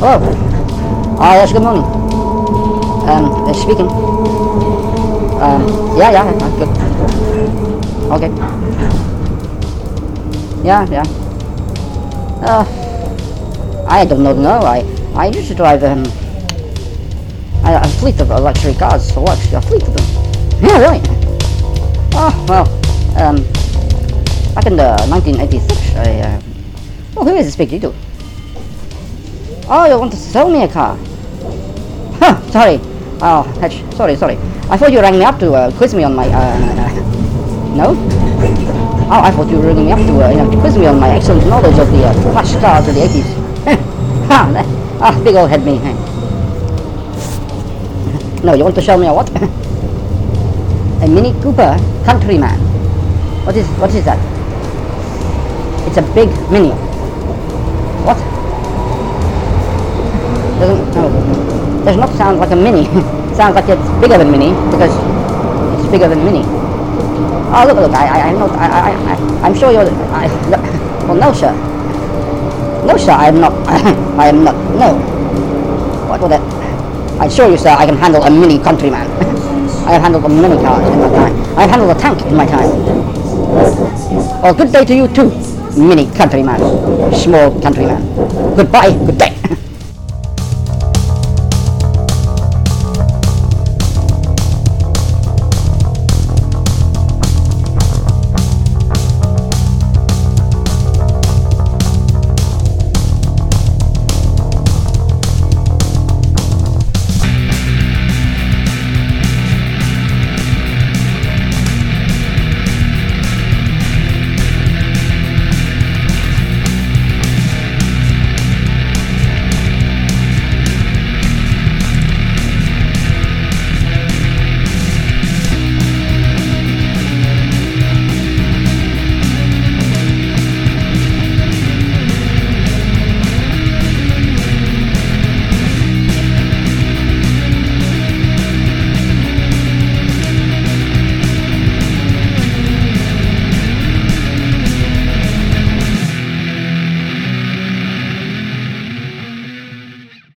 Hello. Ah, yes, good morning. Um, uh, speaking. Um, yeah, yeah, uh, good. Okay. Yeah, yeah. Uh, I don't know, no, I, I used to drive, um, a, a fleet of luxury cars for work, a fleet of them. Yeah, really? Oh, well, um, back in the 1986, I, uh, oh, who is this speaking to? Oh, you want to sell me a car? Huh, sorry. Oh, Hatch, sorry, sorry. I thought you rang me up to uh, quiz me on my, uh, no? Oh, I thought you were ringing me up to, uh, you know, quiz me on my excellent knowledge of the uh, flash cars of the 80s. ha, that- ah, big old head me. no, you want to show me a what? a Mini Cooper Countryman. What is, what is that? It's a big Mini. What? Doesn't, no, oh, does not sound like a Mini. sounds like it's bigger than Mini because it's bigger than Mini. Oh, look, look, I, I, I'm not, I, I, I, I'm sure you're, I, no, well, no, sir. No, sir, I am not, I am not, no. What would that, I assure you, sir, I can handle a mini countryman. I have handled a mini car in my time. I have handled a tank in my time. Oh, good day to you too, mini countryman, small countryman. Goodbye, good day.